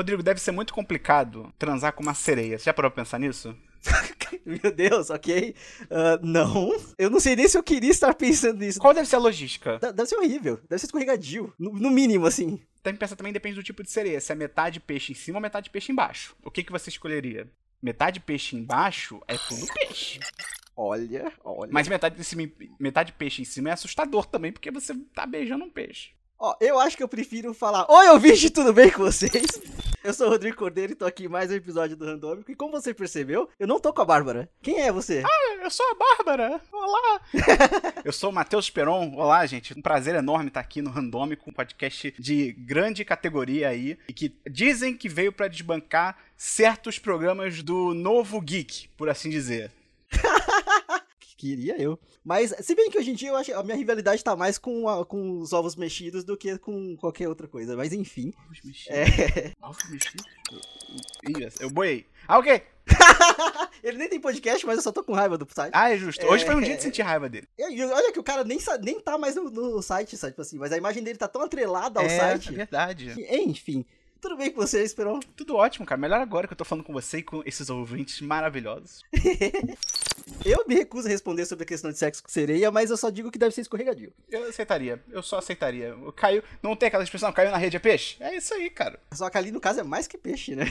Rodrigo, deve ser muito complicado transar com uma sereia. Você já parou pra pensar nisso? Meu Deus, ok. Uh, não. Eu não sei nem se eu queria estar pensando nisso. Qual deve ser a logística? D deve ser horrível. Deve ser escorregadio. No, no mínimo, assim. Tem que pensar também, depende do tipo de sereia. Se é metade peixe em cima ou metade peixe embaixo. O que, que você escolheria? Metade peixe embaixo é tudo peixe. Olha, olha. Mas metade, de cima, metade peixe em cima é assustador também, porque você tá beijando um peixe. Ó, eu acho que eu prefiro falar: Oi, ouvinte, tudo bem com vocês? Eu sou o Rodrigo Cordeiro e tô aqui em mais um episódio do Randômico. E como você percebeu, eu não tô com a Bárbara. Quem é você? Ah, eu sou a Bárbara. Olá. eu sou o Matheus Peron. Olá, gente. Um prazer enorme estar aqui no Randômico, um podcast de grande categoria aí. E que dizem que veio para desbancar certos programas do novo geek, por assim dizer. Queria eu. Mas, se bem que hoje em dia eu acho a minha rivalidade tá mais com, a, com os ovos mexidos do que com qualquer outra coisa. Mas enfim. Ovos mexidos? É... Ovos mexidos? Ih, eu boiei. Ah, ok. Ele nem tem podcast, mas eu só tô com raiva do site. Ah, é justo. Hoje é... foi um dia de sentir raiva dele. E, olha que o cara nem, nem tá mais no, no site, sabe? Tipo assim, mas a imagem dele tá tão atrelada ao é, site. É verdade. Que, enfim. Tudo bem com você, Esperon? Tudo ótimo, cara. Melhor agora que eu tô falando com você e com esses ouvintes maravilhosos. eu me recuso a responder sobre a questão de sexo com sereia, mas eu só digo que deve ser escorregadio. Eu aceitaria. Eu só aceitaria. Caiu. Não tem aquela expressão, caiu na rede é peixe? É isso aí, cara. Só que ali no caso é mais que peixe, né?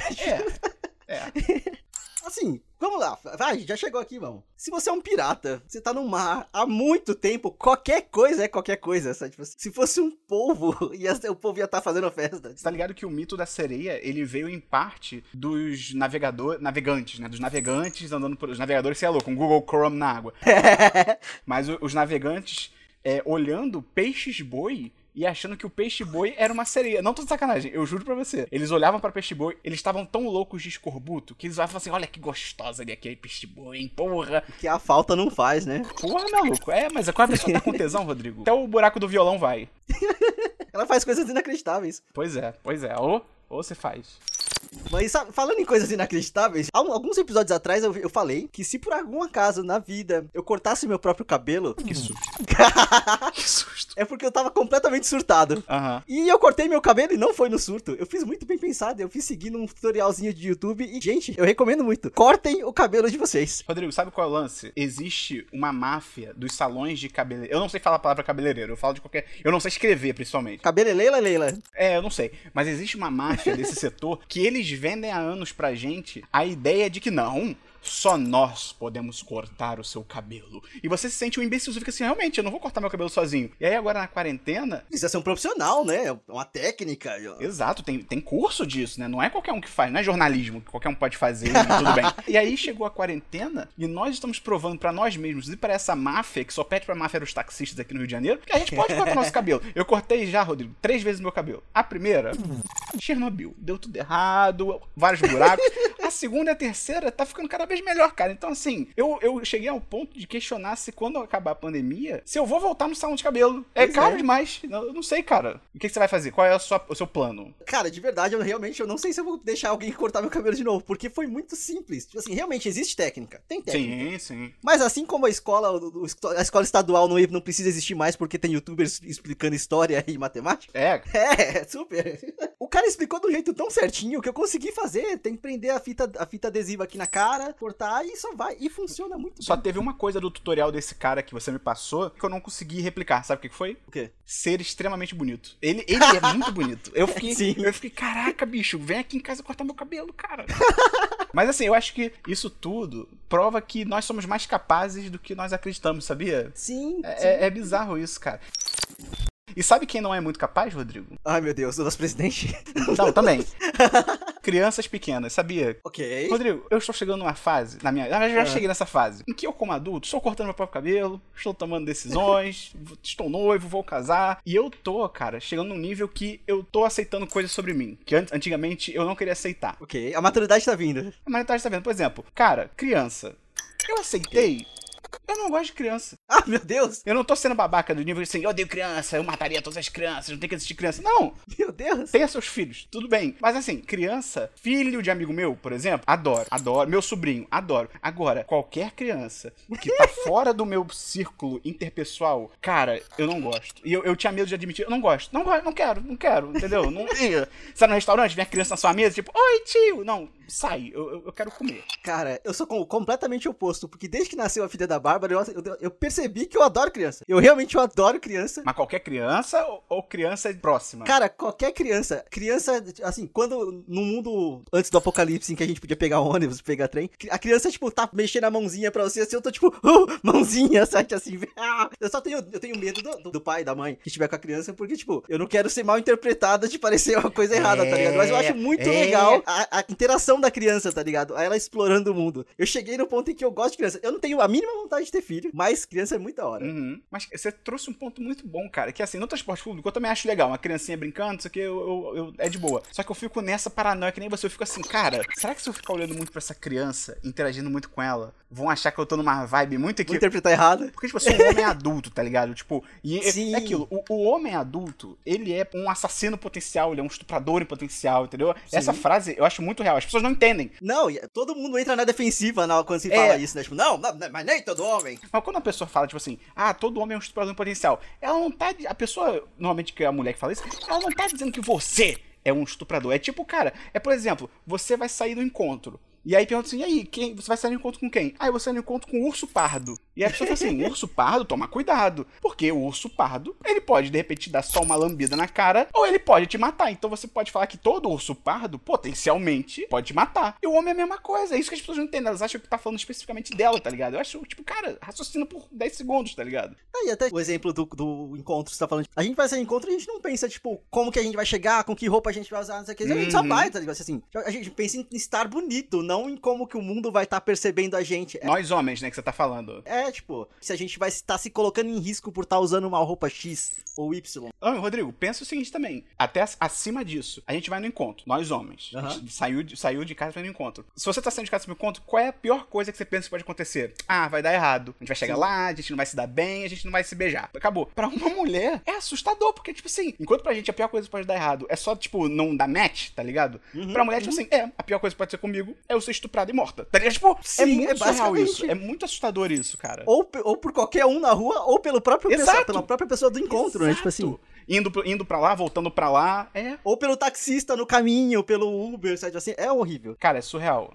É. É. Assim, vamos lá. Vai, já chegou aqui, vamos. Se você é um pirata, você tá no mar há muito tempo, qualquer coisa é qualquer coisa, sabe? Tipo, se fosse um polvo, ia, o povo ia estar tá fazendo festa. Você tá ligado que o mito da sereia, ele veio em parte dos navegadores, navegantes, né? Dos navegantes andando por... Os navegadores, você é louco, com um Google Chrome na água. Mas os navegantes é, olhando peixes-boi e achando que o peixe-boi era uma sereia. Não tô de sacanagem, eu juro pra você. Eles olhavam pra peixe-boi, eles estavam tão loucos de escorbuto que eles olhavam assim: olha que gostosa ali aquele peixe-boi, hein, porra. Que a falta não faz, né? Porra, maluco. É, mas quando a pessoa tá com tesão, Rodrigo, até o buraco do violão vai. Ela faz coisas inacreditáveis. Pois é, pois é. Ou, ou você faz. Mas sabe, falando em coisas inacreditáveis, alguns episódios atrás eu, eu, falei que se por algum acaso na vida eu cortasse meu próprio cabelo. Que susto. que susto. É porque eu tava completamente surtado. Uhum. E eu cortei meu cabelo e não foi no surto. Eu fiz muito bem pensado. Eu fiz seguindo um tutorialzinho de YouTube. E, gente, eu recomendo muito. Cortem o cabelo de vocês. Rodrigo, sabe qual é o lance? Existe uma máfia dos salões de cabeleireiro. Eu não sei falar a palavra cabeleireiro. Eu falo de qualquer. Eu não sei escrever, principalmente. Cabeleleila, Leila? É, eu não sei. Mas existe uma máfia desse setor que eles vendem há anos pra gente a ideia de que não, só nós podemos cortar o seu cabelo. E você se sente um imbecil, você fica assim, realmente, eu não vou cortar meu cabelo sozinho. E aí agora na quarentena... Precisa ser um profissional, né? É uma técnica. Exato, tem, tem curso disso, né? Não é qualquer um que faz, não é jornalismo que qualquer um pode fazer, né? tudo bem. E aí chegou a quarentena e nós estamos provando para nós mesmos e para essa máfia, que só pede pra máfia os taxistas aqui no Rio de Janeiro, que a gente pode cortar nosso cabelo. Eu cortei já, Rodrigo, três vezes meu cabelo. A primeira, Chernobyl. Deu tudo errado, vários buracos. A segunda e a terceira tá ficando cada vez melhor, cara. Então, assim, eu, eu cheguei ao ponto de questionar se quando acabar a pandemia, se eu vou voltar no salão de cabelo. É pois caro é. demais. Eu não sei, cara. O que, que você vai fazer? Qual é sua, o seu plano? Cara, de verdade, eu realmente eu não sei se eu vou deixar alguém cortar meu cabelo de novo, porque foi muito simples. Tipo assim, realmente existe técnica. Tem técnica. Sim, sim. Mas assim como a escola, a escola estadual não, não precisa existir mais porque tem youtubers explicando história e matemática. É. É, super. O cara explicou do jeito tão certinho que eu consegui fazer. Tem que prender a fita, a fita adesiva aqui na cara, cortar e só vai. E funciona muito Só bem. teve uma coisa do tutorial desse cara que você me passou que eu não consegui replicar. Sabe o que foi? O quê? Ser extremamente bonito. Ele, ele é muito bonito. Eu fiquei, Sim. eu fiquei, caraca, bicho, vem aqui em casa cortar meu cabelo, cara. Mas assim, eu acho que isso tudo prova que nós somos mais capazes do que nós acreditamos, sabia? Sim. É, sim. é, é bizarro isso, cara. E sabe quem não é muito capaz, Rodrigo? Ai, meu Deus, o nosso presidente. Não, também. Crianças pequenas, sabia? Ok. Rodrigo, eu estou chegando numa fase, na minha. Eu já cheguei nessa fase, em que eu, como adulto, estou cortando meu próprio cabelo, estou tomando decisões, estou noivo, vou casar. E eu tô, cara, chegando num nível que eu tô aceitando coisas sobre mim. Que antigamente eu não queria aceitar. Ok, a maturidade tá vindo. A maturidade tá vindo. Por exemplo, cara, criança. Eu aceitei Eu não gosto de criança. Ah, meu Deus! Eu não tô sendo babaca do nível assim, eu odeio criança, eu mataria todas as crianças, não tem que existir criança. Não! Meu Deus! Tenha seus filhos, tudo bem. Mas assim, criança, filho de amigo meu, por exemplo, adoro, adoro. Meu sobrinho, adoro. Agora, qualquer criança que tá fora do meu círculo interpessoal, cara, eu não gosto. E eu, eu tinha medo de admitir, eu não gosto. Não gosto, não quero, não quero, entendeu? Não, você tá no restaurante, vem a criança na sua mesa, tipo, oi tio! Não, sai, eu, eu, quero comer. Cara, eu sou com- completamente oposto, porque desde que nasceu a filha da Bárbara, eu, eu, eu percebi que eu adoro criança. Eu realmente eu adoro criança. Mas qualquer criança ou, ou criança próxima? Cara, qualquer criança, criança, assim, quando no mundo antes do apocalipse em que a gente podia pegar ônibus, pegar trem, a criança, tipo, tá mexendo a mãozinha pra você, assim, eu tô tipo, "Uh, mãozinha, sabe, assim, ah! eu só tenho, eu tenho medo do, do- pai, da mãe, que estiver com a criança, porque, tipo, eu não quero ser mal interpretada de parecer uma coisa errada, tá ligado? Mas eu acho muito é. legal a, a interação da criança, tá ligado? Ela explorando o mundo. Eu cheguei no ponto em que eu gosto de criança. Eu não tenho a mínima vontade de ter filho, mas criança é muito da hora. Uhum. Mas você trouxe um ponto muito bom, cara. Que assim, no transporte público eu também acho legal. Uma criancinha brincando, isso aqui eu, eu- eu- é de boa. Só que eu fico nessa paranoia que nem você. Eu fico assim, cara, será que se eu ficar olhando muito pra essa criança, interagindo muito com ela, vão achar que eu tô numa vibe muito Vou interpretar errado. Porque, tipo, eu sou um homem adulto, tá ligado? Tipo, e é- Sim. é aquilo. O, o homem adulto, ele é um assassino potencial, ele é um estuprador em potencial, entendeu? Essa frase eu acho muito real. As pessoas não entendem. Não, todo mundo entra na defensiva na, quando se É. fala isso, né? Tipo, não, não, não, mas nem todo homem. Mas quando a pessoa fala, tipo assim, ah, todo homem é um estuprador potencial, ela não tá. A pessoa, normalmente que é a mulher que fala isso, ela não tá dizendo que você é um estuprador. É tipo, cara, é por exemplo, você vai sair do encontro. E aí pergunta assim, e aí, quem, você vai sair no encontro com quem? Ah, eu vou sair no encontro com o urso pardo. E aí a pessoa fala assim, urso pardo, toma cuidado. Porque o urso pardo, ele pode, de repente, te dar só uma lambida na cara, ou ele pode te matar. Então você pode falar que todo urso pardo, potencialmente, pode te matar. E o homem é a mesma coisa. É isso que as pessoas não entendem. Elas acham que tá falando especificamente dela, tá ligado? Eu acho, tipo, cara, raciocina por 10 segundos, tá ligado? E até o exemplo do, do encontro, você tá falando. A gente vai sair encontro e a gente não pensa, tipo, como que a gente vai chegar, com que roupa a gente vai usar, não sei o que. A gente só Uhum. vai, tá ligado? Assim, a gente pensa em estar bonito, não em como que o mundo vai estar percebendo a gente. É, Nós homens, né, que você tá falando. é, tipo, se a gente vai estar se colocando em risco por estar usando uma roupa X ou Y. Ah, Rodrigo, pensa o seguinte também. Até ac- acima disso, a gente vai no encontro, nós homens. A gente saiu, de, saiu de casa e vai no encontro. Se você tá saindo de casa pro encontro, qual é a pior coisa que você pensa que pode acontecer? Ah, vai dar errado. A gente vai chegar lá, a gente não vai se dar bem, a gente não vai se beijar. Acabou. Pra uma mulher, é assustador, porque, tipo assim, enquanto pra gente a pior coisa que pode dar errado é só, tipo, não dar match, tá ligado? Uhum, pra mulher, tipo assim, é, a pior coisa que pode ser comigo é eu ser estuprada e morta. Tá ligado? Tipo, é Sim, muito é surreal basicamente. isso. É muito assustador isso, cara. Ou, ou por qualquer um na rua, ou pelo próprio pessoa, Exato. pela própria pessoa do encontro, né? Tipo assim. Exato. Indo, indo pra lá, voltando pra lá. É. Ou pelo taxista no caminho, pelo Uber, sabe? Assim, é horrível. Cara, é surreal.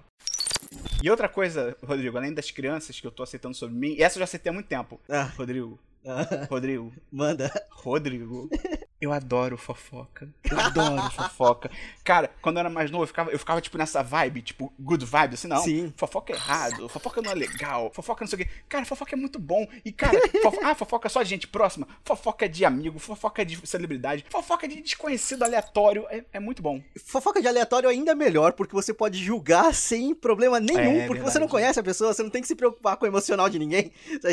E outra coisa, Rodrigo, além das crianças que eu tô aceitando sobre mim, e essa eu já aceitei há muito tempo. Ah, Rodrigo, ah, Rodrigo, manda. Rodrigo. Eu adoro fofoca. Eu adoro fofoca. Cara, quando eu era mais novo, eu ficava, eu ficava tipo nessa vibe, tipo, good vibe, assim, não. Sim. Fofoca é errado, fofoca não é legal, fofoca não sei o quê. Cara, fofoca é muito bom. E, cara, fofo- ah, fofoca é só de gente próxima, fofoca é de amigo, fofoca é de celebridade, fofoca é de desconhecido aleatório. É, é muito bom. Fofoca de aleatório ainda é melhor, porque você pode julgar sem problema nenhum, É, porque você não conhece a pessoa, você não tem que se preocupar com o emocional de ninguém.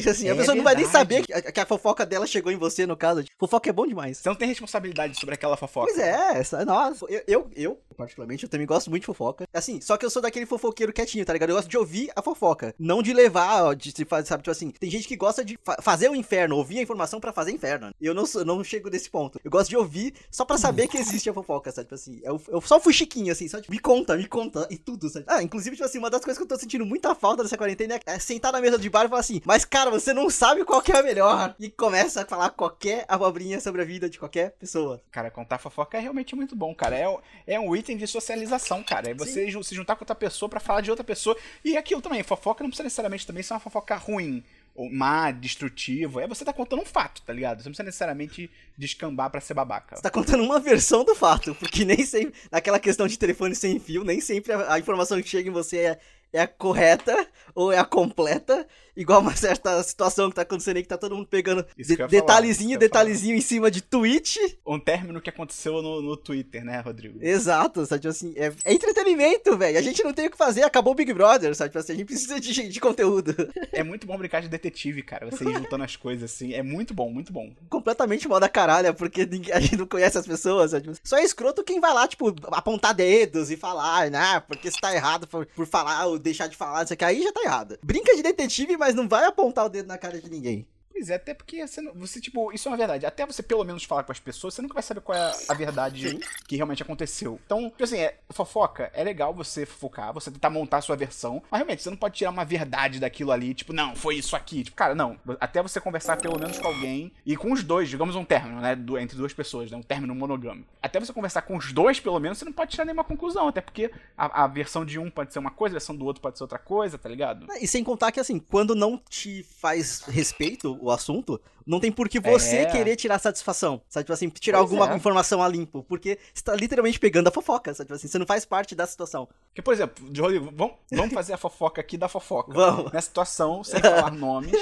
Assim, a É pessoa não vai nem saber que a, que a fofoca dela chegou em você, no caso. Fofoca é bom demais. Você não tem responsabilidade sobre aquela fofoca. Pois é, essa, nossa, eu, eu, eu, particularmente, eu também gosto muito de fofoca. Assim, só que eu sou daquele fofoqueiro quietinho, tá ligado? Eu gosto de ouvir a fofoca, não de levar, de se fazer, sabe, tipo assim, tem gente que gosta de fa- fazer o inferno, ouvir a informação pra fazer inferno. Eu não, sou, não chego nesse ponto. Eu gosto de ouvir só pra saber que existe a fofoca, sabe? Tipo assim, eu, eu só fui chiquinho, assim, só tipo, me conta, me conta, e tudo, sabe? Ah, inclusive, tipo assim, uma das coisas que eu tô sentindo muita falta dessa quarentena é, é sentar na mesa de bar e falar assim, mas cara, você não sabe qual que é a melhor. E começa a falar qualquer abobrinha sobre a vida de qualquer pessoa. Cara, contar fofoca é realmente muito bom, cara. É, é um item de socialização, cara. É você ju- se juntar com outra pessoa pra falar de outra pessoa. E aquilo também, fofoca não precisa necessariamente também ser uma fofoca ruim, ou má, destrutiva. É você tá contando um fato, tá ligado? Você não precisa necessariamente descambar pra ser babaca. Você tá contando uma versão do fato, porque nem sempre, naquela questão de telefone sem fio, nem sempre a, a informação que chega em você é, é a correta ou é a completa, igual uma certa situação que tá acontecendo aí, que tá todo mundo pegando de- ia falar, detalhezinho, detalhezinho em cima de tweet. Um término que aconteceu no, no Twitter, né, Rodrigo? Exato, sabe? Tipo assim, é, é entretenimento, velho. A gente não tem o que fazer, acabou o Big Brother, sabe? Tipo assim, a gente precisa de, de conteúdo. É muito bom brincar de detetive, cara. Você ir juntando as coisas assim. É muito bom, muito bom. Completamente mal da caralho, porque a gente não conhece as pessoas, sabe? Tipo, Só é escroto quem vai lá, tipo, apontar dedos e falar, né? Porque você tá errado por, por falar ou deixar de falar, isso aqui, aí já tá errado. Brinca de detetive, mas não vai apontar o dedo na cara de ninguém. Pois é, até porque você, você, tipo, isso é uma verdade. Até você pelo menos falar com as pessoas, você nunca vai saber qual é a verdade Sim. que realmente aconteceu. Então, tipo assim, é, fofoca, é legal você fofocar, você tentar montar a sua versão, mas realmente você não pode tirar uma verdade daquilo ali, tipo, não, foi isso aqui. Tipo, cara, não. Até você conversar pelo menos com alguém e com os dois, digamos um término, né? do- entre duas pessoas, né? Um término monogâmico. Até você conversar com os dois, pelo menos, você não pode tirar nenhuma conclusão, até porque a, a versão de um pode ser uma coisa, a versão do outro pode ser outra coisa, tá ligado? E sem contar que, assim, quando não te faz respeito o assunto, não tem por que você É. querer tirar satisfação. Sabe, tipo assim, tirar Pois alguma é. informação a limpo. Porque você tá literalmente pegando a fofoca, sabe, tipo assim, você não faz parte da situação. Porque, por exemplo, Rodrigo, vamos, vamos fazer a fofoca aqui da fofoca. Vamos. Nessa situação, sem falar nomes,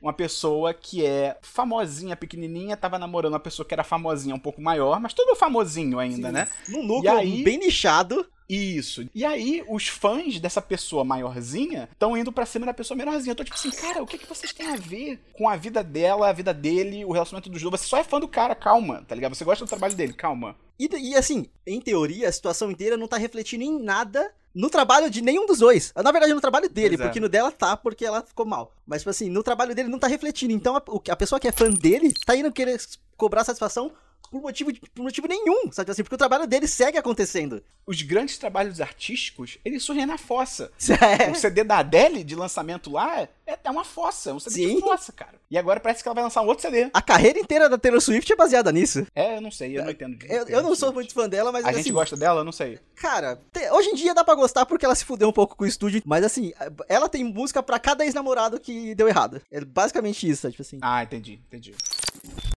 uma pessoa que é famosinha, pequenininha, tava namorando uma pessoa que era famosinha um pouco maior, mas todo famosinho ainda, Sim. né? Num núcleo aí- bem nichado. Isso. E aí, os fãs dessa pessoa maiorzinha estão indo pra cima da pessoa menorzinha. Eu tô tipo assim, cara, o que, que vocês têm a ver com a vida dela, a vida dele, o relacionamento dos dois? Você só é fã do cara, calma, tá ligado? Você gosta do trabalho dele, calma. E, e, assim, em teoria, a situação inteira não tá refletindo em nada no trabalho de nenhum dos dois. Na verdade, no trabalho dele, é. porque no dela tá, porque ela ficou mal. Mas, tipo assim, no trabalho dele não tá refletindo. Então, a, a pessoa que é fã dele tá indo querer cobrar satisfação por motivo, por motivo nenhum, sabe assim? Porque o trabalho dele segue acontecendo. Os grandes trabalhos artísticos, eles surgem na fossa. É. O CD da Adele de lançamento lá é, é uma fossa, é um CD Sim. de fossa, cara. E agora parece que ela vai lançar um outro CD. A carreira inteira da Taylor Swift é baseada nisso. É, eu não sei, eu não entendo. Eu, eu não sou muito fã dela, mas A gente assim, gosta dela? Eu não sei. cara, hoje em dia dá pra gostar porque ela se fudeu um pouco com o estúdio, mas assim, ela tem música pra cada ex-namorado que deu errado. É basicamente isso, tipo assim. Ah, entendi, entendi.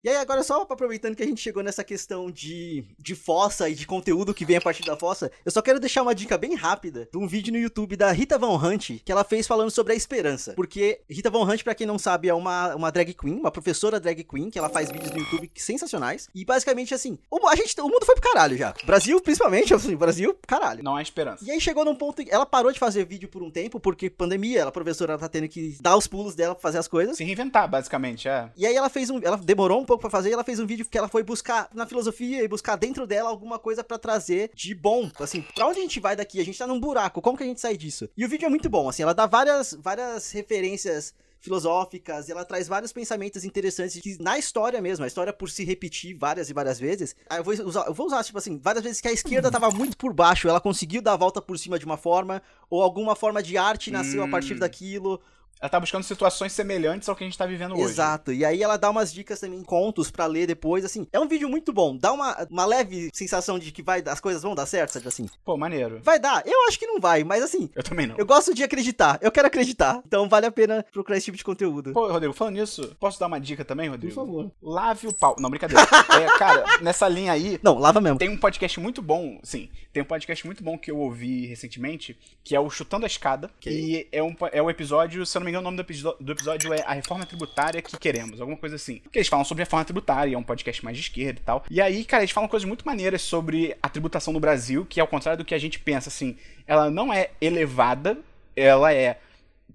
E aí, agora só aproveitando que a gente chegou nessa questão de, de fossa e de conteúdo que vem a partir da fossa, eu só quero deixar uma dica bem rápida de um vídeo no YouTube da Rita Von Hunt, que ela fez falando sobre a esperança. Porque Rita Von Hunt, pra quem não sabe, é uma, uma drag queen, uma professora drag queen, que ela faz vídeos no YouTube sensacionais. E basicamente, assim, o, a gente, o mundo foi pro caralho já. Brasil, principalmente, assim, Brasil, caralho. Não há esperança. E aí chegou num ponto. Ela parou de fazer vídeo por um tempo, porque pandemia, ela, professora, ela tá tendo que dar os pulos dela pra fazer as coisas. Se reinventar, basicamente, é. E aí ela fez um. Ela demorou um pouco pra fazer, e ela fez um vídeo que ela foi buscar na filosofia e buscar dentro dela alguma coisa pra trazer de bom. Assim, pra onde a gente vai daqui? A gente tá num buraco, como que a gente sai disso? E o vídeo é muito bom, assim, ela dá várias, várias referências filosóficas, e ela traz vários pensamentos interessantes que na história mesmo, a história por se repetir várias e várias vezes. Aí eu vou usar, eu vou usar tipo assim, várias vezes que a esquerda tava muito por baixo, ela conseguiu dar a volta por cima de uma forma, ou alguma forma de arte nasceu a partir Hum. daquilo, Ela tá buscando situações semelhantes ao que a gente tá vivendo hoje. Exato. E aí ela dá umas dicas também, contos pra ler depois, assim. É um vídeo muito bom. Dá uma, uma leve sensação de que vai, as coisas vão dar certo, sabe assim? Pô, maneiro. Vai dar. Eu acho que não vai, mas assim, Eu também não. eu gosto de acreditar. Eu quero acreditar. Então vale a pena procurar esse tipo de conteúdo. Pô, Rodrigo, falando nisso, posso dar uma dica também, Rodrigo? favor. Lave o pau. Não, brincadeira. é, cara, nessa linha aí, Não, lava mesmo. tem um podcast muito bom, sim, tem um podcast muito bom que eu ouvi recentemente, que é o Chutando a Escada, e é um, é um episódio, se eu não me engano, o nome do, episódio é A Reforma Tributária que Queremos, alguma coisa assim. Que eles falam sobre reforma tributária, é um podcast mais de esquerda e tal. E aí, cara, eles falam coisas muito maneiras sobre a tributação no Brasil, que ao contrário do que a gente pensa, assim, ela não é elevada, ela é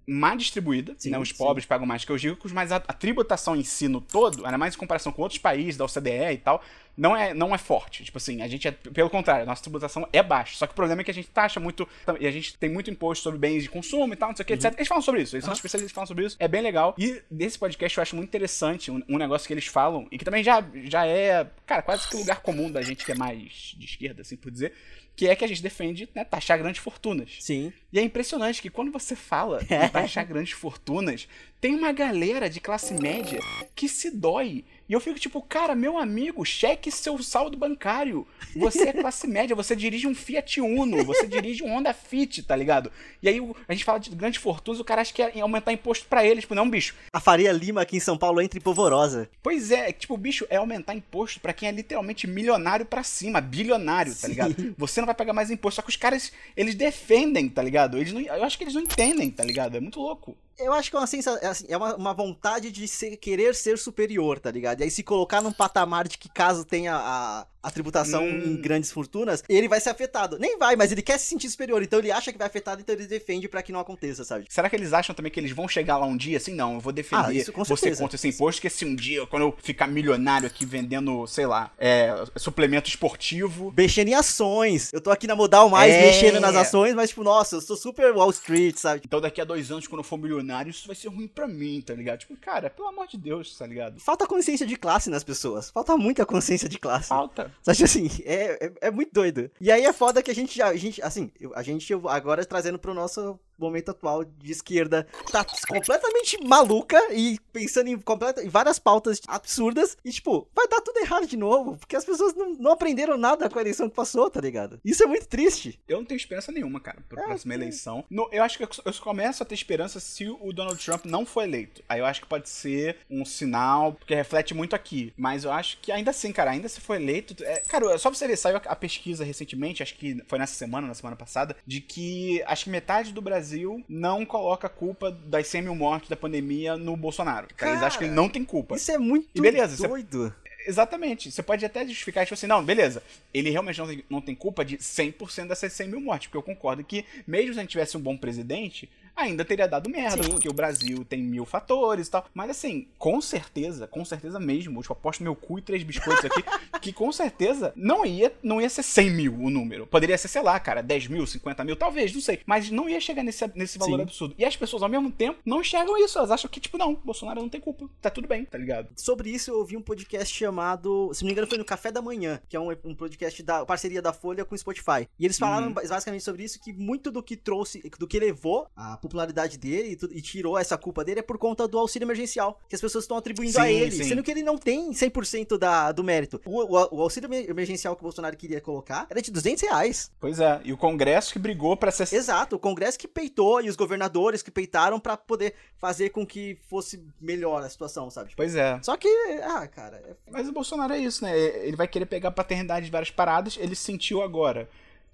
má distribuída, Sim, né? Os sim. pobres pagam mais que os ricos, mas a, a tributação em si no todo, ainda mais em comparação com outros países da OCDE e tal, não é, não é forte. Tipo assim, a gente é, pelo contrário, a nossa tributação é baixa. Só que o problema é que a gente taxa muito, e a gente tem muito imposto sobre bens de consumo e tal, não sei o que, etc. Eles falam sobre isso, eles são especialistas que falam sobre isso, é bem legal. E desse podcast eu acho muito interessante um, um negócio que eles falam, e que também já, já é, cara, quase que o lugar comum da gente que é mais de esquerda, assim por dizer, que é que a gente defende, né, taxar grandes fortunas. Sim. E é impressionante que quando você fala em taxar grandes fortunas, tem uma galera de classe média que se dói. E eu fico tipo, cara, meu amigo, cheque seu saldo bancário. Você é classe média, você dirige um Fiat Uno, você dirige um Honda Fit, tá ligado? E aí a gente fala de grandes fortunas, o cara acha que é aumentar imposto pra eles. Tipo, não, bicho. A Faria Lima aqui em São Paulo entra em polvorosa. Pois é, tipo, bicho, é aumentar imposto pra quem é literalmente milionário pra cima, bilionário, tá Sim. ligado? Você não vai pagar mais imposto. Só que os caras, eles defendem, tá ligado? Eles não, eu acho que eles não entendem, tá ligado? É muito louco. Eu acho que é uma sensação, é, assim, é uma, uma vontade de ser- querer ser superior, tá ligado? E aí se colocar num patamar de que caso tenha a, a tributação Hum. em grandes fortunas, ele vai ser afetado. Nem vai, mas ele quer se sentir superior, então ele acha que vai afetado, então ele defende pra que não aconteça, sabe? Será que eles acham também que eles vão chegar lá um dia assim? Não, eu vou defender Ah, isso com você contra esse imposto, que se um dia, quando eu ficar milionário aqui vendendo, sei lá, é, suplemento esportivo. Mexendo em ações. Eu tô aqui na Modal Mais, É. mexendo nas ações, mas tipo, nossa, eu sou super Wall Street, sabe? Então daqui a dois anos, quando eu for milionário, isso vai ser ruim pra mim, tá ligado? Tipo, cara, pelo amor de Deus, tá ligado? Falta consciência de classe nas pessoas. Falta muita consciência de classe. Falta. Sabe assim, é, é, é muito doido. E aí é foda que a gente já, a gente, assim, a gente agora trazendo pro nosso momento atual de esquerda, tá completamente maluca e pensando em, completa, em várias pautas absurdas e, tipo, vai dar tudo errado de novo, porque as pessoas não, não aprenderam nada com a eleição que passou, tá ligado? Isso é muito triste. Eu não tenho esperança nenhuma, cara, pra É, próxima sim. eleição. No- eu acho que eu eu começo a ter esperança se o Donald Trump não for eleito. Aí eu acho que pode ser um sinal, porque reflete muito aqui. Mas eu acho que ainda assim, cara, ainda se for eleito. é- cara, só você ver, saiu a, a pesquisa recentemente, acho que foi nessa semana, na semana passada, de que acho que metade do Brasil não coloca a culpa das 100 mil mortes da pandemia no Bolsonaro. Cara, eles acham que ele não tem culpa. Isso é muito E beleza, você- doido. Exatamente. Você pode até justificar, tipo assim, não, beleza. Ele realmente não tem, não tem culpa de 100% dessas 100 mil mortes. Porque eu concordo que, mesmo se a gente tivesse um bom presidente, ainda teria dado merda. Sim. Porque o Brasil tem mil fatores e tal. Mas assim, com certeza, com certeza mesmo, eu tipo, aposto meu cu e três biscoitos aqui, que com certeza não ia, não ia ser 100 mil o número. Poderia ser, sei lá, cara, 10 mil, 50 mil, talvez, não sei. Mas não ia chegar nesse, nesse valor Sim. absurdo. E as pessoas, ao mesmo tempo, não enxergam isso. Elas acham que, tipo, não, Bolsonaro não tem culpa. Tá tudo bem, tá ligado? Sobre isso, eu ouvi um podcast chamado, se não me engano, foi no Café da Manhã, que é um, um podcast da parceria da Folha com o Spotify. E eles falaram ba- basicamente sobre isso, que muito do que trouxe, do que levou a popularidade dele e, tu- e tirou essa culpa dele é por conta do auxílio emergencial, que as pessoas estão atribuindo a Sim, ele, sim. sendo que ele não tem 100% da, do mérito. O, o- o auxílio emer- emergencial que o Bolsonaro queria colocar era de 200 reais. Pois é, e o Congresso que brigou pra ser. Exato, o Congresso que peitou e os governadores que peitaram pra poder fazer com que fosse melhor a situação, sabe? Pois é. Só que, ah, cara, é Mas o Bolsonaro é isso, né? Ele vai querer pegar a paternidade de várias paradas. Ele sentiu agora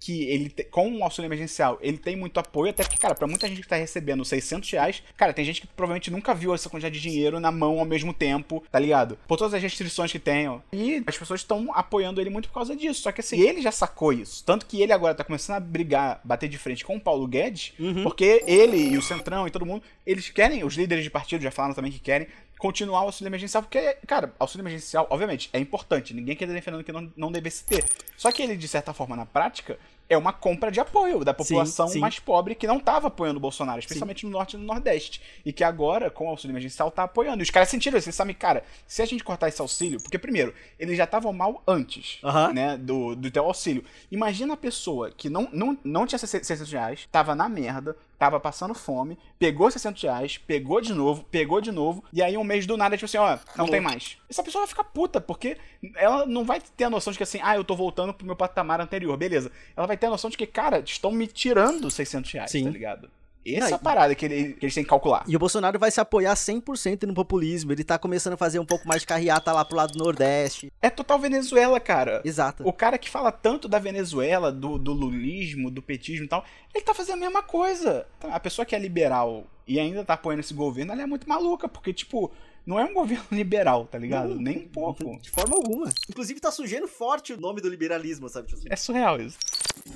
que ele, te- com o auxílio emergencial, ele tem muito apoio, até porque, cara, pra muita gente que tá recebendo 600 reais, cara, tem gente que provavelmente nunca viu essa quantidade de dinheiro na mão ao mesmo tempo, tá ligado? Por todas as restrições que tem, ó. E as pessoas estão apoiando ele muito por causa disso. Só que assim, ele já sacou isso. Tanto que ele agora tá começando a brigar, bater de frente com o Paulo Guedes, Uhum. porque ele e o Centrão e todo mundo, eles querem, os líderes de partido já falaram também que querem continuar o auxílio emergencial, porque, cara, auxílio emergencial, obviamente, é importante. Ninguém quer defendendo que não, não devesse ter. Só que ele, de certa forma, na prática, é uma compra de apoio da população sim. mais pobre que não estava apoiando o Bolsonaro, especialmente no norte e no nordeste. E que agora, com o auxílio emergencial, tá apoiando. E os caras sentiram isso. Eles sabem, cara, se a gente cortar esse auxílio, porque, primeiro, eles já estavam mal antes, Aham. né, do, do teu auxílio. Imagina a pessoa que não, não, não tinha 600 reais, tava na merda, tava passando fome, pegou 600 reais, pegou de novo, pegou de novo, e aí um mês do nada, tipo assim, ó, não Acabou. tem mais. Essa pessoa vai ficar puta, porque ela não vai ter a noção de que assim, ah, eu tô voltando pro meu patamar anterior, beleza. Ela vai ter a noção de que, cara, estão me tirando 600 reais, Sim. tá ligado? Essa Não, parada que, ele- que eles têm que calcular. E o Bolsonaro vai se apoiar 100% no populismo. Ele tá começando a fazer um pouco mais de carreata lá pro lado do Nordeste. É total Venezuela, cara. Exato. O cara que fala tanto da Venezuela, do, do lulismo, do petismo e tal, ele tá fazendo a mesma coisa. A pessoa que é liberal e ainda tá apoiando esse governo, ela é muito maluca, porque, tipo, não é um governo liberal, tá ligado? Nem um pouco. De forma alguma. Inclusive tá sujando forte o nome do liberalismo, sabe? Tipo assim. É surreal isso.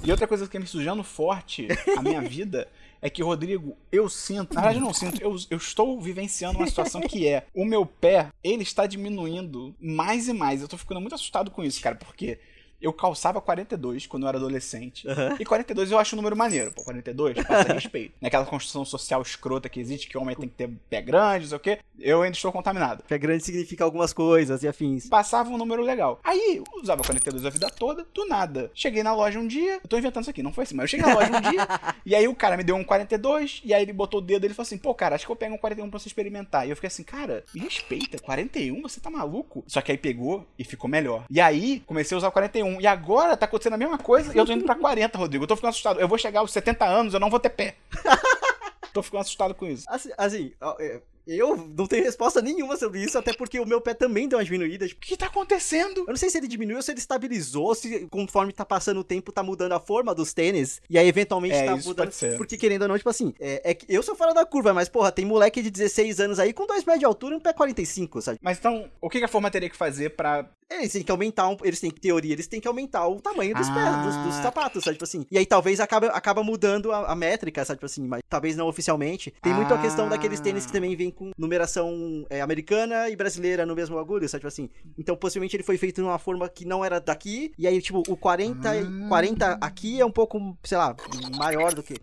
E outra coisa que é me sujando forte a minha vida é que, Rodrigo, eu sinto. Na verdade, eu não sinto. Eu, eu estou vivenciando uma situação que é: o meu pé, ele está diminuindo mais e mais. Eu tô ficando muito assustado com isso, cara, porque. Eu calçava 42 quando eu era adolescente. Aham. E 42 eu acho um número maneiro. Pô, 42, passa respeito. Naquela construção social escrota que existe, que o homem tem que ter pé grande, não sei o quê. Eu ainda estou contaminado. Que é grande significa algumas coisas e afins. Passava um número legal. Aí, eu usava 42 a vida toda, do nada. Cheguei na loja um dia, eu tô inventando isso aqui, não foi assim, mas eu cheguei na loja um dia, e aí o cara me deu um 42, e aí ele botou o dedo e ele falou assim, pô, cara, acho que eu pego um 41 pra você experimentar. E eu fiquei assim, cara, me respeita, 41? Você tá maluco? Só que aí pegou e ficou melhor. E aí, comecei a usar o 41, e agora tá acontecendo a mesma coisa, e eu tô indo pra 40, Rodrigo. Eu tô ficando assustado. Eu vou chegar aos 70 anos, eu não vou ter pé. tô ficando assustado com isso. Assim, assim, é, eu não tenho resposta nenhuma sobre isso, até porque o meu pé também deu uma diminuída. O que tá acontecendo? Eu não sei se ele diminuiu ou se ele estabilizou, se conforme tá passando o tempo tá mudando a forma dos tênis, e aí eventualmente É, tá isso mudando. pode ser. Porque querendo ou não, tipo assim, é, é que eu sou fora da curva, mas porra, tem moleque de 16 anos aí com 2 metros de altura e um pé 45, sabe? Mas então, o que que a forma teria que fazer pra Eles têm que aumentar, um, eles têm que, teoria, eles têm que aumentar o tamanho dos pés, dos, dos Ah. sapatos, sabe? Tipo assim. E aí talvez acaba, acaba mudando a, a métrica, sabe? Tipo assim, mas talvez não oficialmente. Tem muito a questão daqueles tênis que Ah. também vem com numeração é, americana e brasileira no mesmo agulho, sabe? Tipo assim. Então possivelmente ele foi feito de uma forma que não era daqui. E aí, tipo, o 40, e- Ah. 40 aqui é um pouco, sei lá, maior do que.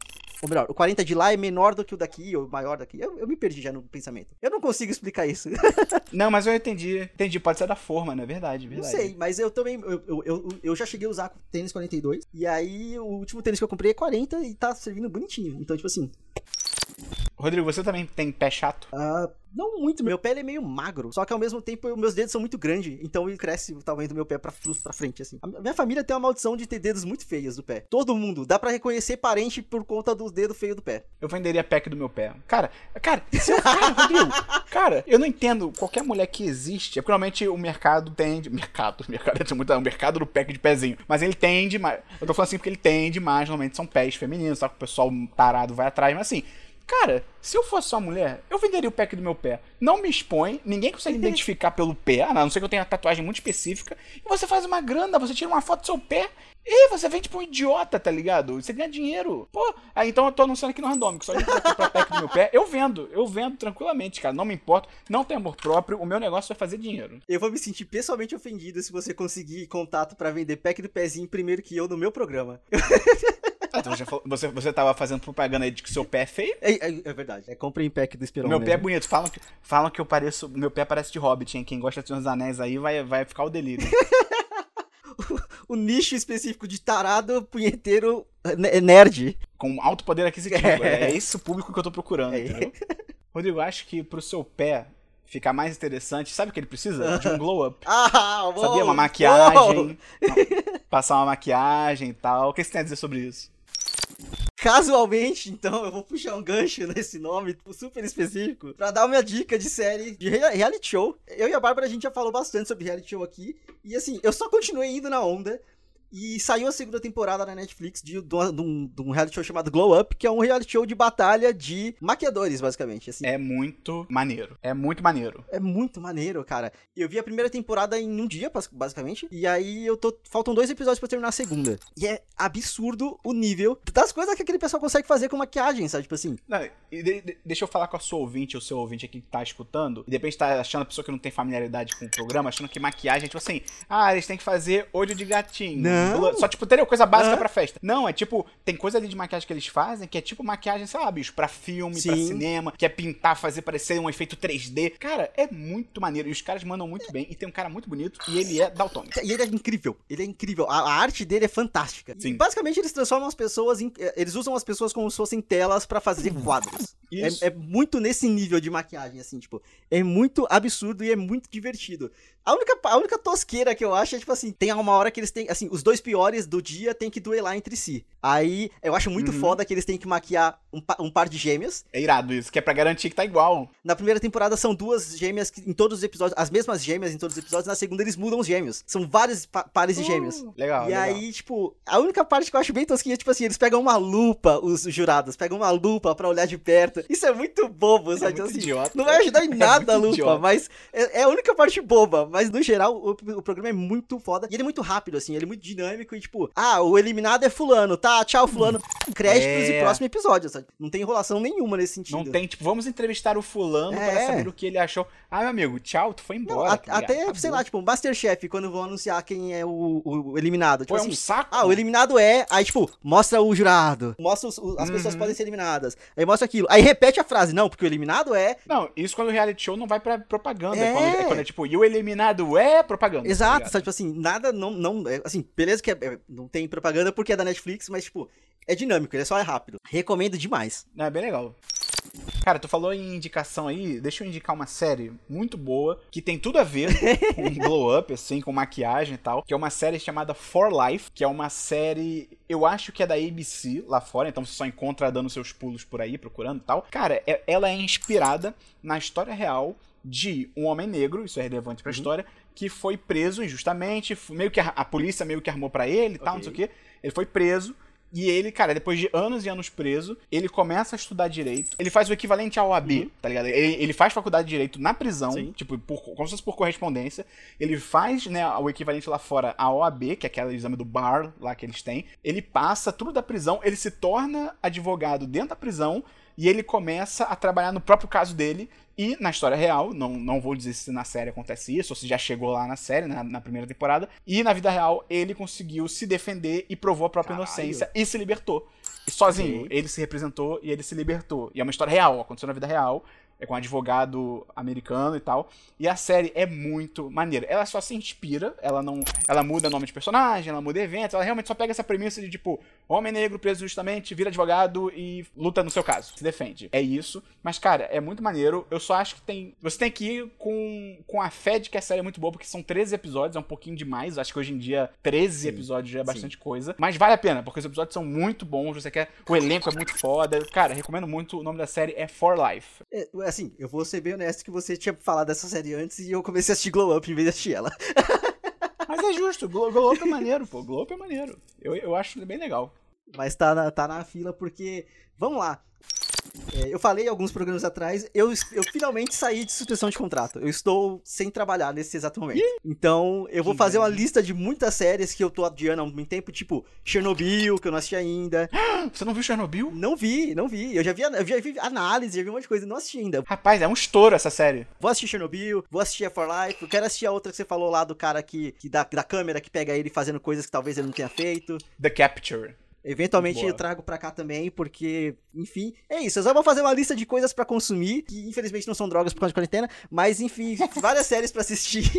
Ou melhor, o 40 de lá é menor do que o daqui, ou maior daqui. Eu, eu me perdi já no pensamento. Eu não consigo explicar isso. Não, mas eu entendi. Entendi, pode ser da forma, né? Verdade, Não verdade. sei, mas eu também. Eu, eu, eu, eu já cheguei a usar tênis 42. E aí, o último tênis que eu comprei é 40 e tá servindo bonitinho. Então, tipo assim. Rodrigo, você também tem pé chato? ah, não muito. Meu pé é meio magro. Só que ao mesmo tempo, meus dedos são muito grandes. Então, ele cresce o tamanho do meu pé pra, pra frente, assim. A minha família tem uma maldição de ter dedos muito feios do pé. Todo mundo. Dá pra reconhecer parente por conta dos dedos feios do pé. Eu venderia pack do meu pé. Cara, cara, se eu, cara, Rodrigo, cara, eu não entendo qualquer mulher que existe. É porque normalmente o mercado tende. Mercado, mercado é muito. É o mercado do pack de pezinho. Mas ele tende mais. Eu tô falando assim porque ele tende mais, normalmente são pés femininos, só que o pessoal parado vai atrás. Mas assim, cara, se eu fosse só mulher, eu venderia o pack do meu pé. Não me expõe, ninguém consegue identificar pelo pé, a não ser que eu tenha uma tatuagem muito específica. E você faz uma grana, você tira uma foto do seu pé. E você vende pra um idiota, tá ligado? Você ganha dinheiro. Pô, aí então eu tô anunciando aqui no Randômico. Só gente quiser comprar pack do meu pé, eu vendo. Eu vendo tranquilamente, cara. Não me importa. Não tem amor próprio. O meu negócio vai fazer dinheiro. Eu vou me sentir pessoalmente ofendido se você conseguir contato pra vender pack do pezinho primeiro que eu no meu programa. Ah, então você, falou- você, você tava fazendo propaganda aí de que seu pé é feio? É, é- é verdade. É comprem pack do Esperon. meu pé é mesmo. bonito. Falam que, falam que eu pareço. Meu pé parece de hobbit, hein? Quem gosta de Senhor dos Anéis aí vai, vai ficar o delírio. o nicho específico de tarado, punheteiro, ne- nerd. Com alto poder aquisitivo. É, esse o público que eu tô procurando, É. entendeu? Rodrigo, acho que pro seu pé ficar mais interessante, sabe o que ele precisa? De um glow up. Ah, Sabia? Uma maquiagem. Não, passar uma maquiagem e tal. O que você tem a dizer sobre isso? Casualmente, então, eu vou puxar um gancho nesse nome super específico pra dar uma dica de série de rea- reality show. Eu e a Bárbara, a gente já falou bastante sobre reality show aqui. E assim, eu só continuei indo na onda. E saiu a segunda temporada na Netflix de, de um- de um, reality show chamado Glow Up, que é um reality show de batalha de maquiadores, basicamente. Assim, É muito maneiro. É muito maneiro. É muito maneiro, cara. Eu vi a primeira temporada em um dia, bas- basicamente. E aí eu tô. Faltam dois episódios pra terminar a segunda. E é absurdo o nível das coisas que aquele pessoal consegue fazer com maquiagem, sabe? Tipo assim. Não, de- de- deixa eu falar com a sua ouvinte, o seu ouvinte aqui que tá escutando, e de repente tá achando a pessoa que não tem familiaridade com o programa, achando que maquiagem é tipo assim, ah, eles têm que fazer olho de gatinho. Não. Blu- Só tipo, entendeu? Coisa básica Aham. pra festa. Não, é tipo, tem coisa ali de maquiagem que eles fazem que é tipo maquiagem, sei lá, bicho, pra filme, pra Sim. cinema, que é pintar, fazer parecer um efeito 3D. Cara, é muito maneiro. E os caras mandam muito bem. E tem um cara muito bonito e ele é daltônico. E ele é incrível. Ele é incrível. A, a arte dele é fantástica. Sim. E, basicamente, eles transformam as pessoas em. eh, Eles usam as pessoas como se fossem telas pra fazer quadros. Isso. É, é muito nesse nível de maquiagem, assim, tipo. É muito absurdo e é muito divertido. A única, a única tosqueira que eu acho é, tipo assim, tem uma hora que eles têm. Assim, os dois piores do dia tem que duelar entre si. Aí, eu acho muito Uhum. foda que eles têm que maquiar um, pa- um par de gêmeas. É irado isso, que é pra garantir que tá igual. Na primeira temporada são duas gêmeas que, em todos os episódios, as mesmas gêmeas em todos os episódios. Na segunda eles mudam os gêmeos. São vários pa- pares de gêmeos. Uh, Legal, E legal. aí, tipo, a única parte que eu acho bem tosquinha é, tipo assim, eles pegam uma lupa, os jurados, pegam uma lupa pra olhar de perto. Isso é muito bobo, sabe? muito assim, idiota. Não vai ajudar em É nada a muito lupa, idiota. mas é, é a única parte boba. Mas no geral, o, o programa é muito foda. E ele é muito rápido, assim, ele é muito dinâmico e, tipo, ah, o eliminado é fulano, tá? Tchau, fulano. Créditos É. e próximo episódio, sabe? Não tem enrolação nenhuma nesse sentido. Não tem, tipo, vamos entrevistar o fulano É. para saber o que ele achou. Ah, meu amigo, tchau, tu foi Não, embora. a- tá até, sei lá, tipo, Masterchef, quando vão anunciar quem é o, o- eliminado. Pô, Tipo é assim, um saco. Ah, o eliminado é. Aí, tipo, mostra o jurado. Mostra os- o- as pessoas Uhum. podem ser eliminadas. Aí mostra aquilo. Aí repete a frase. Não, porque o eliminado é. Não, isso quando o reality show não vai pra propaganda. É. É. Quando, é quando é tipo, e o eliminado é propaganda. tá Exato, ligado? sabe? Tipo assim, nada. Não. não é, assim, beleza que é- é- não tem propaganda porque é da Netflix, mas, tipo, é dinâmico, ele só é rápido. Recomendo demais. É bem legal. Cara, tu falou em indicação aí, deixa eu indicar uma série muito boa, que tem tudo a ver com glow up, assim, com maquiagem e tal, que é uma série chamada For Life, que é uma série, eu acho que é da ABC lá fora, então você só encontra dando seus pulos por aí, procurando e tal. Cara, é- ela é inspirada na história real de um homem negro, isso é relevante pra história, que foi preso injustamente, meio que a, a polícia meio que armou pra ele e tal, não sei o quê. Ele foi preso E ele, cara, depois de anos e anos preso, ele começa a estudar direito. Ele faz o equivalente ao OAB, Uhum. tá ligado? Ele, ele faz faculdade de direito na prisão, Sim. tipo, por, como se fosse por correspondência. Ele faz, né, o equivalente lá fora à OAB, que é aquele exame do bar lá que eles têm. Ele passa tudo da prisão, ele se torna advogado dentro da prisão e ele começa a trabalhar no próprio caso dele. E na história real, não, não vou dizer se na série acontece isso, ou se já chegou lá na série, na, na primeira temporada. E na vida real, ele conseguiu se defender e provou a própria Caralho. inocência e se libertou. E sozinho, Ok. ele se representou e ele se libertou. E é uma história real, aconteceu na vida real. É com um advogado americano e tal. E a série é muito maneira. Ela só se inspira, ela não. Ela muda nome de personagem, ela muda eventos, ela realmente só pega essa premissa de tipo, homem negro preso justamente, vira advogado e luta no seu caso, se defende. É isso. Mas, cara, é muito maneiro. Eu só acho que tem. Você tem que ir com, com a fé de que a série é muito boa, porque são 13 episódios, é um pouquinho demais. Acho que hoje em dia 13 Sim, episódios já é sim. bastante coisa. Mas vale a pena, porque os episódios são muito bons. Você quer. O elenco é muito foda. Cara, recomendo muito. O nome da série é For Life. É, assim, eu vou ser bem honesto que você tinha falado dessa série antes e eu comecei a assistir Glow Up em vez de assistir ela. Mas é justo, Glow, Glow Up é maneiro, pô. Glow Up é maneiro. Eu, eu acho bem legal. Mas tá na, tá na fila porque. Vamos lá. É, eu falei alguns programas atrás, eu, eu finalmente saí de suspensão de contrato. Eu estou sem trabalhar nesse exato momento. Então, eu vou Que fazer uma lista de muitas séries que eu tô adiando há muito tempo, tipo Chernobyl, que eu não assisti ainda. Você não viu Chernobyl? Não vi, não vi. Eu já vi, eu já vi análise, já vi um monte de coisa, não assisti ainda. Rapaz, é um estouro essa série. Vou assistir Chernobyl, vou assistir a For Life, eu quero assistir a outra que você falou lá do cara que, que da, da câmera que pega ele fazendo coisas que talvez ele não tenha feito. The Capture. Eventualmente Boa. eu trago pra cá também, porque, enfim, é isso. Eu só vou fazer uma lista de coisas pra consumir, que infelizmente não são drogas por causa de quarentena, mas enfim, várias séries pra assistir.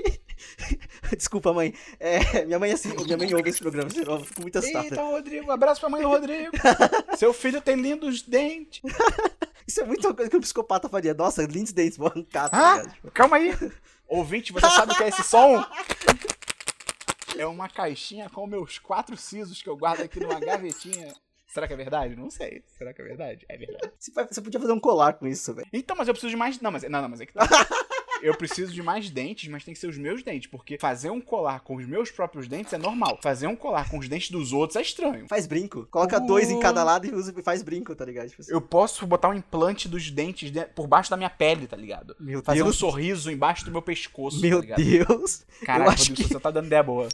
Desculpa, mãe. É, minha mãe assi- minha mãe ouve esse programa, eu fico muito assustado. Eita, Rodrigo, abraço pra mãe do Rodrigo. Seu filho tem lindos dentes. Isso é muita coisa que um psicopata faria. Nossa, lindos dentes, vou arrancar, tá Ah, calma aí. Ouvinte, você sabe o que é esse som? É uma caixinha com meus quatro sisos que eu guardo aqui numa gavetinha. Será que é verdade? Não sei. Será que é verdade? É verdade. Você podia fazer um colar com isso, velho. Então, mas eu preciso de mais. Não, mas, não, não, mas é que tá. Eu preciso de mais dentes, mas tem que ser os meus dentes. Porque fazer um colar com os meus próprios dentes é normal. Fazer um colar com os dentes dos outros é estranho. Faz brinco. Coloca Uh. dois em cada lado e usa- faz brinco, tá ligado? Tipo assim. Eu posso botar um implante dos dentes de- por baixo da minha pele, tá ligado? Meu Fazer um Deus. sorriso embaixo do meu pescoço, Meu tá ligado? Deus. Caraca, Rodrigo, que você tá dando ideia boa.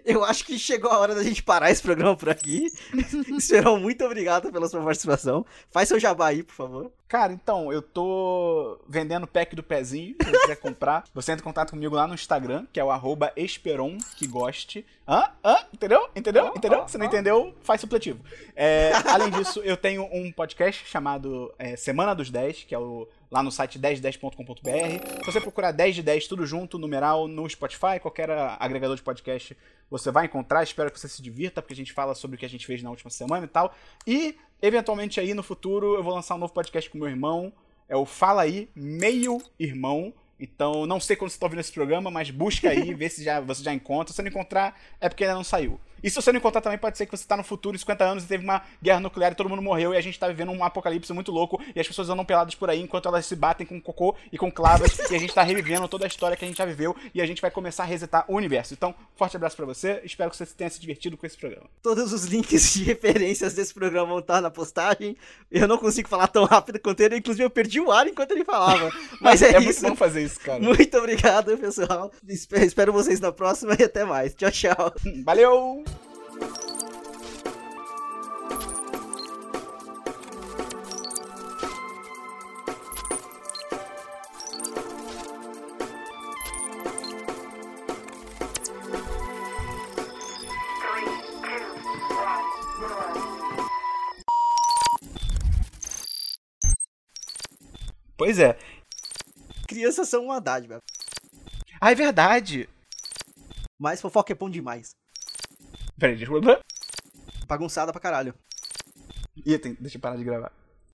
eu acho que chegou a hora da gente parar esse programa por aqui. Esperão, muito obrigado pela sua participação. Faz seu jabá aí, por favor. Cara, então, eu tô vendendo pack do pezinho, se você quiser comprar. Você entra em contato comigo lá no Instagram, que é o arroba Esperon que goste. Hã? Hã? Entendeu? Entendeu? Entendeu? Se não entendeu, faz supletivo. É, além disso, eu tenho um podcast chamado é, Semana dos 10, que é o, lá no site 1010.com.br. Se você procurar 10 de 10 tudo junto, numeral, no Spotify, qualquer agregador de podcast, você vai encontrar. Espero que você se divirta, porque a gente fala sobre o que a gente fez na última semana e tal. E, eventualmente, aí no futuro, eu vou lançar um novo podcast com meu irmão. É o Fala Aí, Meio Irmão. Então, não sei quando você está ouvindo esse programa, mas busca aí, vê se já, você já encontra. Se não encontrar, é porque ainda não saiu. E se você não encontrar também, pode ser que você está no futuro, em 50 anos, e teve uma guerra nuclear e todo mundo morreu, e a gente está vivendo um apocalipse muito louco, e as pessoas andam peladas por aí enquanto elas se batem com cocô e com clavas, e a gente está revivendo toda a história que a gente já viveu, e a gente vai começar a resetar o universo. Então, forte abraço pra você, espero que você tenha se divertido com esse programa. Todos os links de referências desse programa vão estar na postagem. Eu não consigo falar tão rápido quanto ele, inclusive eu perdi o ar enquanto ele falava. Mas é, é muito isso. bom fazer isso, cara. Muito obrigado, pessoal. Espe- Espero vocês na próxima e até mais. Tchau, tchau. Valeu! Pois é. Crianças são uma dádiva. Ah, é verdade. Mas fofoca é bom demais. Peraí, deixa eu... Bagunçada pra caralho. Ih, tem... deixa eu parar de gravar.